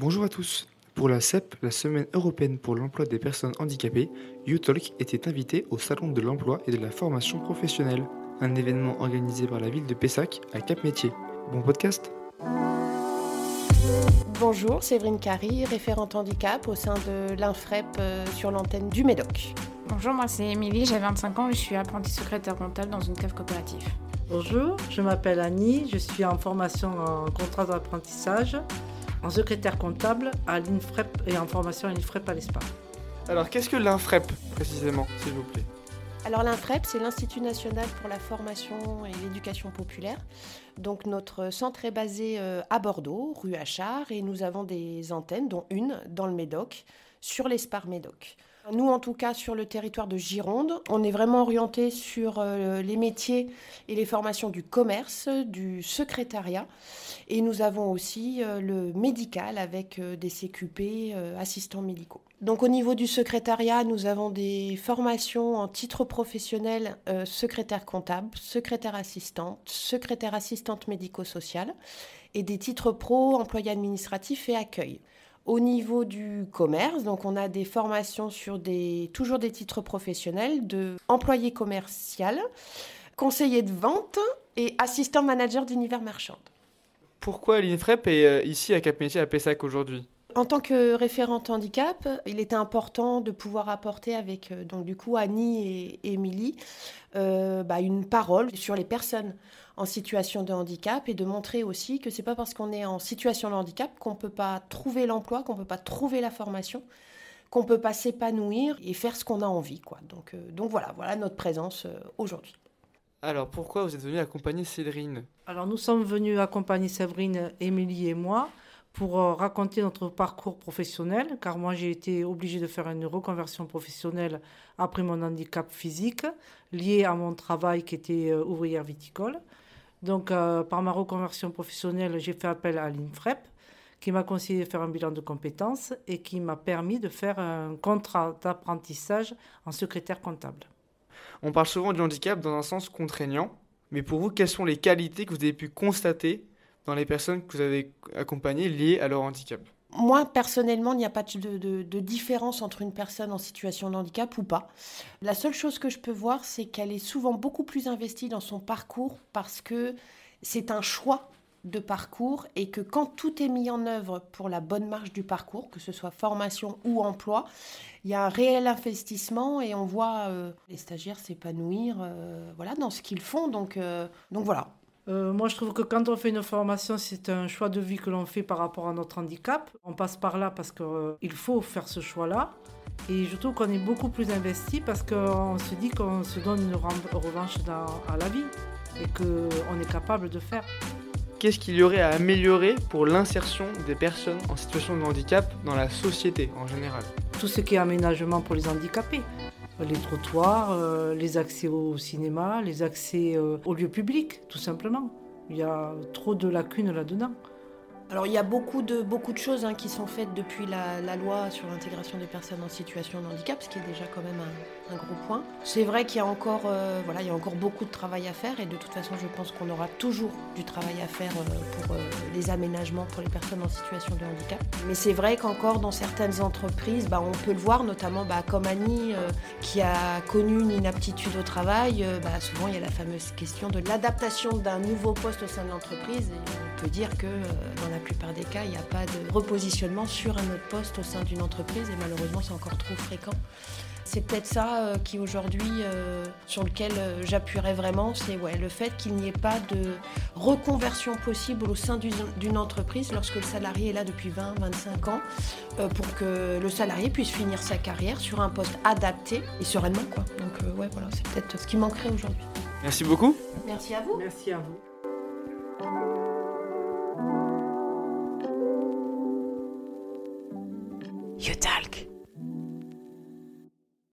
Bonjour à tous. Pour la CEP, la Semaine européenne pour l'emploi des personnes handicapées, UTalk était invité au Salon de l'emploi et de la formation professionnelle, un événement organisé par la ville de Pessac à Cap Métier. Bon podcast Bonjour, Séverine Carry, référente handicap au sein de l'INFREP euh, sur l'antenne du MEDOC. Bonjour, moi c'est Émilie, j'ai 25 ans et je suis apprentie secrétaire comptable dans une cave coopérative. Bonjour, je m'appelle Annie, je suis en formation en contrat d'apprentissage, en secrétaire comptable à l'INFREP et en formation à l'INFREP à l'ESPA. Alors qu'est-ce que l'INFREP précisément, s'il vous plaît? Alors l'INFREP, c'est l'Institut national pour la formation et l'éducation populaire. Donc notre centre est basé euh, à Bordeaux, rue Achard, et nous avons des antennes, dont une dans le Médoc, sur l'Espar Médoc. Nous, en tout cas, sur le territoire de Gironde, on est vraiment orienté sur euh, les métiers et les formations du commerce, du secrétariat. Et nous avons aussi euh, le médical avec euh, des CQP, assistants médicaux. Donc au niveau du secrétariat, nous avons des formations en titre professionnel secrétaire comptable, secrétaire assistante, secrétaire assistante médico-sociale et des titres pro employé administratif et accueil. Au niveau du commerce, donc on a des formations sur des, toujours des titres professionnels de employé commercial, conseiller de vente et assistant manager d'univers marchand. Pourquoi l'INFREP est euh, ici à Cap Métier à Pessac aujourd'hui? En tant que référente handicap, il était important de pouvoir apporter avec euh, donc du coup Annie et Émilie euh, bah, une parole sur les personnes en situation de handicap et de montrer aussi que c'est pas parce qu'on est en situation de handicap qu'on peut pas trouver l'emploi, qu'on peut pas trouver la formation, qu'on peut pas s'épanouir et faire ce qu'on a envie quoi. Donc euh, donc voilà, voilà notre présence aujourd'hui. Alors pourquoi vous êtes venu accompagner Séverine Alors nous sommes venus accompagner Séverine, Émilie et moi pour euh, raconter notre parcours professionnel, car moi j'ai été obligée de faire une reconversion professionnelle après mon handicap physique, lié à mon travail qui était euh, ouvrière viticole. Donc euh, par ma reconversion professionnelle, j'ai fait appel à l'INFREP, qui m'a conseillé de faire un bilan de compétences et qui m'a permis de faire un contrat d'apprentissage en secrétaire comptable. On parle souvent du handicap dans un sens contraignant, mais pour vous, quelles sont les qualités que vous avez pu constater dans les personnes que vous avez accompagnées liées à leur handicap moi, personnellement, il n'y a pas de, différence entre une personne en situation de handicap ou pas. La seule chose que je peux voir, c'est qu'elle est souvent beaucoup plus investie dans son parcours parce que c'est un choix de parcours et que quand tout est mis en œuvre pour la bonne marche du parcours, que ce soit formation ou emploi, il y a un réel investissement et on voit euh, les stagiaires s'épanouir euh, voilà, dans ce qu'ils font. Donc, euh, donc voilà, euh, moi, je trouve que quand on fait une formation, c'est un choix de vie que l'on fait par rapport à notre handicap. On passe par là parce qu'il euh, faut faire ce choix-là. Et je trouve qu'on est beaucoup plus investi parce qu'on se dit qu'on se donne une revanche à la vie et qu'on est capable de faire. Qu'est-ce qu'il y aurait à améliorer pour l'insertion des personnes en situation de handicap dans la société en général? Tout ce qui est aménagement pour les handicapés les trottoirs, euh, les accès au cinéma, les accès euh, aux lieux publics, tout simplement. Il y a trop de lacunes là-dedans. Alors il y a beaucoup de, choses hein, qui sont faites depuis la, loi sur l'intégration des personnes en situation de handicap, ce qui est déjà quand même un, gros point. C'est vrai qu'il y a encore euh, y a encore beaucoup de travail à faire et de toute façon je pense qu'on aura toujours du travail à faire euh, pour euh, les aménagements pour les personnes en situation de handicap. Mais c'est vrai qu'encore dans certaines entreprises, bah, on peut le voir, notamment bah, comme Annie qui a connu une inaptitude au travail, bah, souvent il y a la fameuse question de l'adaptation d'un nouveau poste au sein de l'entreprise peut dire que dans la plupart des cas, il n'y a pas de repositionnement sur un autre poste au sein d'une entreprise et malheureusement c'est encore trop fréquent. C'est peut-être ça euh, qui aujourd'hui, euh, sur lequel euh, j'appuierais vraiment, c'est ouais, le fait qu'il n'y ait pas de reconversion possible au sein d'une entreprise lorsque le salarié est là depuis 20-25 ans, pour que le salarié puisse finir sa carrière sur un poste adapté et sereinement. Quoi. Donc ouais, voilà, c'est peut-être ce qui manquerait aujourd'hui. Merci beaucoup. Merci à vous. Merci à vous. you die.